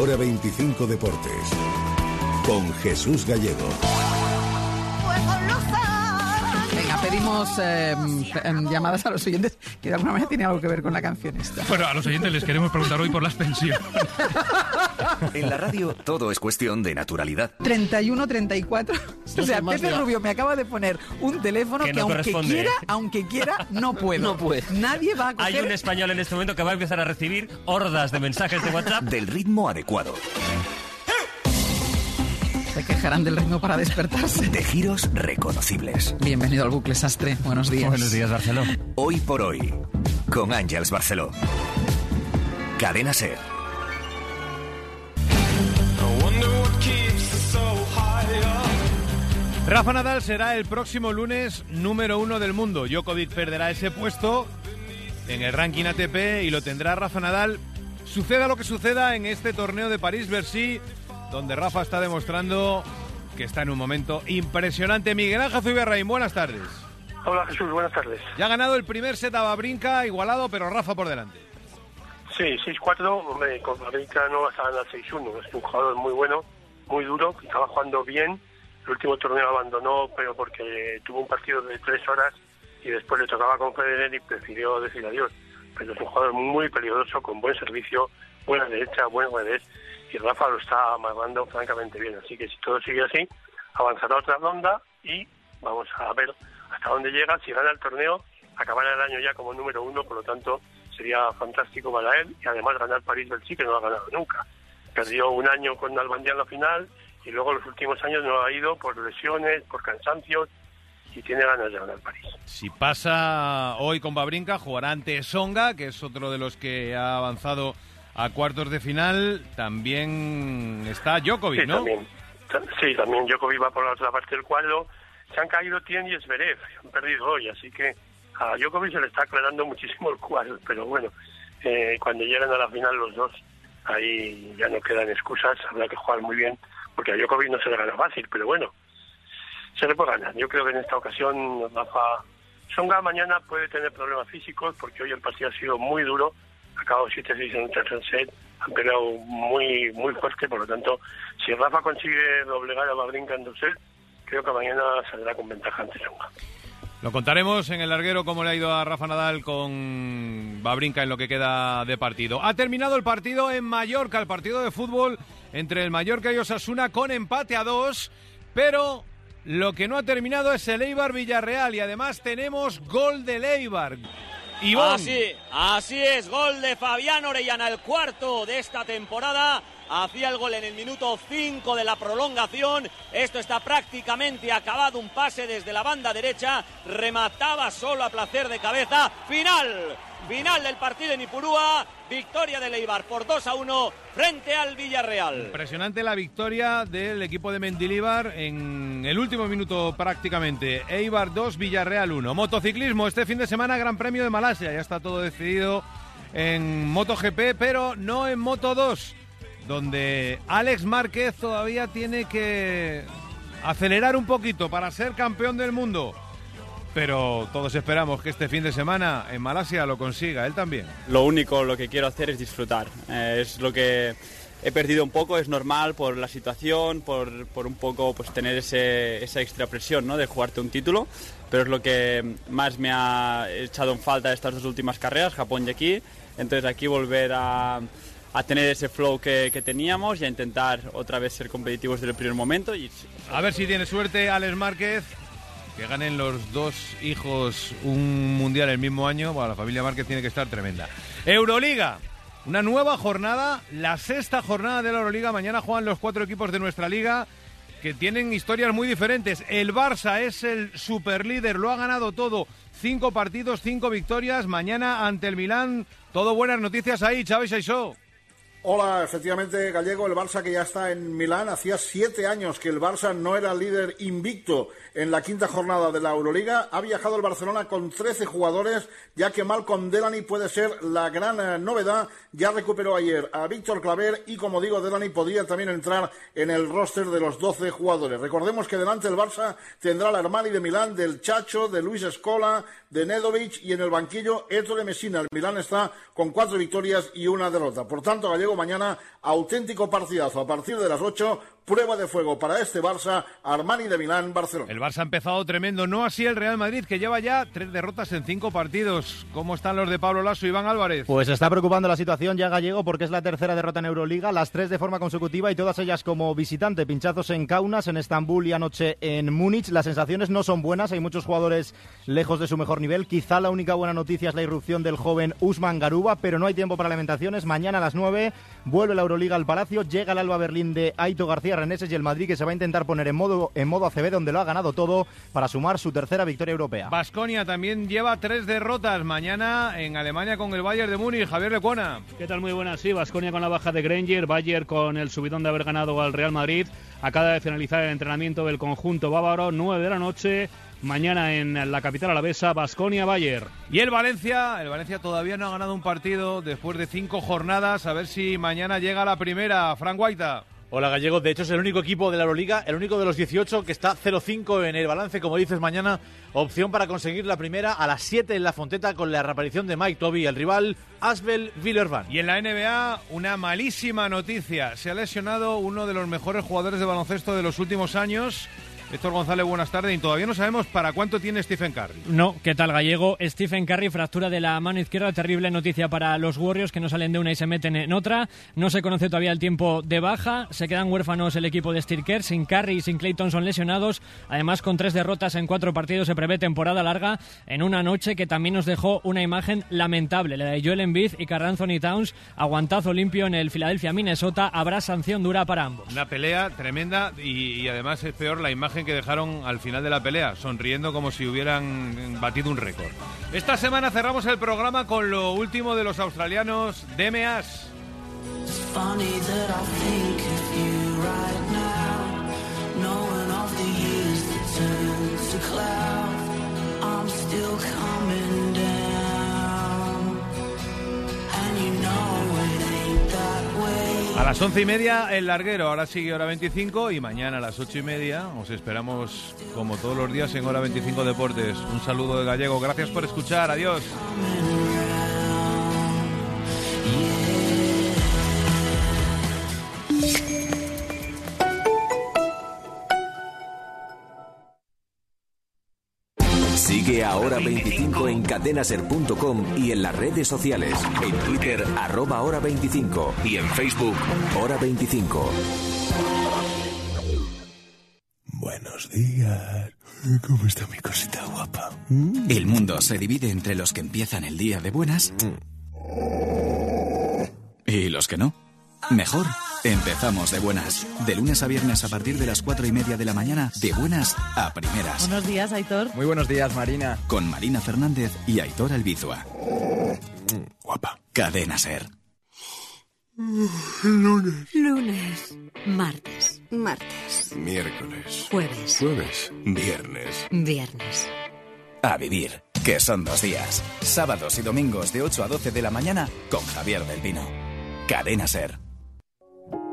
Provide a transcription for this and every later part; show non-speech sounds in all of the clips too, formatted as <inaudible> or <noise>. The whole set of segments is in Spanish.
Ahora 25 Deportes. Con Jesús Gallego. Pedimos eh, em, llamadas a los oyentes que de alguna manera tiene algo que ver con la canción esta. Bueno, a los oyentes les queremos preguntar hoy por las pensiones. <laughs> En la radio todo es cuestión de naturalidad. 31, 34. O sea, Pepe Rubio me acaba de poner un teléfono Que que, no aunque quiera, aunque quiera, no <laughs> puedo. No puede. Nadie va a Hay coger... un español en este momento que va a empezar a recibir hordas de mensajes de WhatsApp. Del ritmo adecuado. Se quejarán del ritmo para despertarse. De giros reconocibles. Bienvenido al bucle sastre. Buenos días. Buenos días, Barceló. Hoy por hoy. Con Ángels Barceló. Cadena Ser. Rafa Nadal será el próximo lunes número uno del mundo. Djokovic perderá ese puesto en el ranking ATP y lo tendrá Rafa Nadal. Suceda lo que suceda en este torneo de París-Bercy, donde Rafa está demostrando que está en un momento impresionante. Miguel Ángel Zubiarraín, buenas tardes. Hola Jesús, buenas tardes. Ya ha ganado el primer set a Babrinka, igualado, pero Rafa por delante. Sí, 6-4, hombre, con América no vas a ganar 6-1. Es un jugador muy bueno, muy duro, que estaba jugando bien. El último torneo abandonó, pero porque tuvo un partido de tres horas y después le tocaba con Federer y prefirió decir adiós. Pero es un jugador muy peligroso, con buen servicio, buena derecha, buen revés. Y Rafa lo está amarrando francamente bien. Así que si todo sigue así, avanzará otra ronda y vamos a ver hasta dónde llega. Si gana el torneo, acabará el año ya como número uno, por lo tanto sería fantástico para él y además ganar París del sí que no lo ha ganado nunca. Perdió un año con Albandía en la final y luego los últimos años no ha ido por lesiones, por cansancios y tiene ganas de ganar París. Si pasa hoy con Babrinka, jugará ante Songa, que es otro de los que ha avanzado a cuartos de final. También está Djokovic, Sí, ¿no? también. Ta- Sí, también Djokovic va por la otra parte del cuadro. Se han caído Tien y Zverev, han perdido hoy, así que a Djokovic se le está aclarando muchísimo el cuadro, pero bueno, eh, cuando llegan a la final los dos, ahí ya no quedan excusas, habrá que jugar muy bien, porque a Djokovic no se le gana fácil, pero bueno, se le puede ganar. Yo creo que en esta ocasión Rafa Songa mañana puede tener problemas físicos, porque hoy el partido ha sido muy duro, acabado 7-6 en un tercer set, han peleado muy muy fuerte, por lo tanto, si Rafa consigue doblegar a Babrinka en dos sets, creo que mañana saldrá con ventaja ante Songa. Lo contaremos en el larguero cómo le ha ido a Rafa Nadal con Babrinka en lo que queda de partido. Ha terminado el partido en Mallorca, el partido de fútbol entre el Mallorca y Osasuna con empate a dos, pero lo que no ha terminado es el Eibar Villarreal y además tenemos gol del Eibar. Así, así es, gol de Fabián Orellana, el cuarto de esta temporada. Hacía el gol en el minuto 5 de la prolongación. Esto está prácticamente acabado. Un pase desde la banda derecha. Remataba solo a placer de cabeza. Final. Final del partido en Ipurúa. Victoria del Eibar por 2 a 1 frente al Villarreal. Impresionante la victoria del equipo de Mendilibar en el último minuto prácticamente. Eibar 2, Villarreal 1. Motociclismo, este fin de semana Gran Premio de Malasia. Ya está todo decidido en MotoGP, pero no en Moto 2, donde Alex Márquez todavía tiene que acelerar un poquito para ser campeón del mundo. Pero todos esperamos que este fin de semana en Malasia lo consiga, él también. Lo único, lo que quiero hacer es disfrutar. Eh, es lo que he perdido un poco, es normal por la situación, por, por un poco pues, tener ese, esa extra presión ¿no? de jugarte un título, pero es lo que más me ha echado en falta estas dos últimas carreras, Japón y aquí. Entonces aquí volver a, a tener ese flow que, que teníamos y a intentar otra vez ser competitivos desde el primer momento. Y, A ver si tiene suerte Alex Márquez, que ganen los dos hijos un mundial el mismo año. Bueno, la familia Márquez tiene que estar tremenda. Euroliga, una nueva jornada, la sexta jornada de la Euroliga. Mañana juegan los cuatro equipos de nuestra liga que tienen historias muy diferentes. El Barça es el superlíder, lo ha ganado todo. Cinco partidos, cinco victorias. Mañana ante el Milán, todo buenas noticias ahí, Chávez Aisó. Hola, efectivamente, Gallego, el Barça que ya está en Milán. Hacía siete años que el Barça no era líder invicto en la quinta jornada de la Euroliga. Ha viajado el Barcelona con 13 jugadores, ya que Malcolm Delany puede ser la gran eh, novedad. Ya recuperó ayer a Víctor Claver y, como digo, Delany podría también entrar en el roster de los 12 jugadores. Recordemos que delante el Barça tendrá la Armani de Milán, del Chacho, de Luis Escola, de Nedovic y en el banquillo Ettore Messina. El Milán está con cuatro victorias y una derrota. Por tanto, Gallego, Mañana, auténtico partidazo a partir de las 8, prueba de fuego para este Barça, Armani de Milán, Barcelona. El Barça ha empezado tremendo, no así el Real Madrid, que lleva ya tres derrotas en cinco partidos. ¿Cómo están los de Pablo Lasso y Iván Álvarez? Pues está preocupando la situación ya Gallego porque es la tercera derrota en Euroliga, las tres de forma consecutiva y todas ellas como visitante. Pinchazos en Kaunas, en Estambul y anoche en Múnich. Las sensaciones no son buenas, hay muchos jugadores lejos de su mejor nivel. Quizá la única buena noticia es la irrupción del joven Usman Garuba, pero no hay tiempo para lamentaciones. Mañana a las 9 vuelve la Euroliga al Palacio, llega el Alba Berlín de Aito García Reneses y el Madrid que se va a intentar poner en modo, en modo ACB donde lo ha ganado todo para sumar su tercera victoria europea. Basconia también lleva tres derrotas mañana en Alemania con el Bayern de Múnich. Javier Lecuona. ¿Qué tal? Muy buenas. Sí, Basconia con la baja de Granger, Bayern con el subidón de haber ganado al Real Madrid. Acaba de finalizar el entrenamiento del conjunto bávaro, 9 de la noche. Mañana en la capital alavesa, Basconia Bayer. Y el Valencia, el Valencia todavía no ha ganado un partido después de cinco jornadas. A ver si mañana llega la primera. Frank Guaita. Hola Gallegos, de hecho es el único equipo de la Euroliga, el único de los 18 que está 0-5 en el balance, como dices mañana, opción para conseguir la primera a las 7 en la Fonteta con la reaparición de Mike Toby, el rival Asbel Villerban. Y en la NBA, una malísima noticia, se ha lesionado uno de los mejores jugadores de baloncesto de los últimos años, Héctor González, buenas tardes. Y todavía no sabemos para cuánto tiene Stephen Curry. No, ¿qué tal, Gallego? Stephen Curry, fractura de la mano izquierda. Terrible noticia para los Warriors que no salen de una y se meten en otra. No se conoce todavía el tiempo de baja. Se quedan huérfanos el equipo de Steve Sin Curry y sin Clay Thompson lesionados. Además, con tres derrotas en cuatro partidos, se prevé temporada larga en una noche que también nos dejó una imagen lamentable. La de Joel Embiid y Carl Anthony Towns. Aguantazo limpio en el Philadelphia, Minnesota. Habrá sanción dura para ambos. Una pelea tremenda y, y además es peor la imagen que dejaron al final de la pelea, sonriendo como si hubieran batido un récord. Esta semana cerramos el programa con lo último de los australianos DMAs. Las once y media el larguero, ahora sigue hora 25 y mañana a las ocho y media os esperamos como todos los días en hora 25 Deportes. Un saludo de gallego, gracias por escuchar, adiós. Hora 25 en cadenaser.com y en las redes sociales. En Twitter, arroba Hora 25 y en Facebook, Hora 25. Buenos días. ¿Cómo está mi cosita guapa? El mundo se divide entre los que empiezan el día de buenas y los que no. Mejor, empezamos de buenas. De lunes a viernes a partir de las cuatro y media de la mañana, de buenas a primeras. Buenos días, Aitor. Muy buenos días, Marina. Con Marina Fernández y Aitor Albizua. Guapa. Cadena Ser. Lunes. Lunes. Martes. Martes. Miércoles. Jueves. Jueves. Viernes. Viernes. A vivir, que son dos días. Sábados y domingos de 8 a 12 de la mañana con Javier del Pino. Cadena Ser.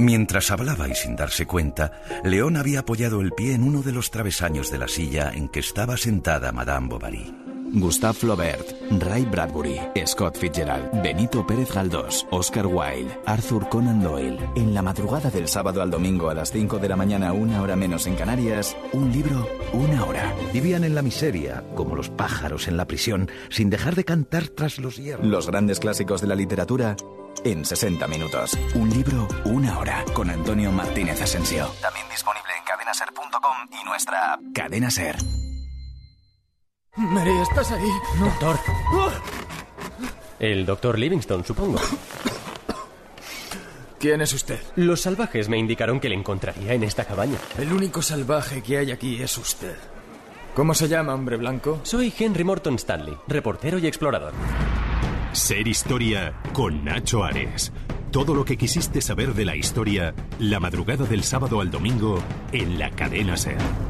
Mientras hablaba y sin darse cuenta, León había apoyado el pie en uno de los travesaños de la silla en que estaba sentada Madame Bovary. Gustave Flaubert, Ray Bradbury, Scott Fitzgerald, Benito Pérez Galdós, Oscar Wilde, Arthur Conan Doyle. En la madrugada del sábado al domingo a las 5 de la mañana, una hora menos en Canarias, un libro, una hora. Vivían en la miseria, como los pájaros en la prisión, sin dejar de cantar tras los hierros. Los grandes clásicos de la literatura en 60 minutos. Un libro, una hora, con Antonio Martínez Asensio. También disponible en cadenaser.com y nuestra app. Cadena Ser. Mary, ¿estás ahí? Doctor. El doctor Livingston, supongo. ¿Quién es usted? Los salvajes me indicaron que le encontraría en esta cabaña. El único salvaje que hay aquí es usted. ¿Cómo se llama, hombre blanco? Soy Henry Morton Stanley, reportero y explorador. Ser historia con Nacho Ares. Todo lo que quisiste saber de la historia, la madrugada del sábado al domingo en la cadena Ser.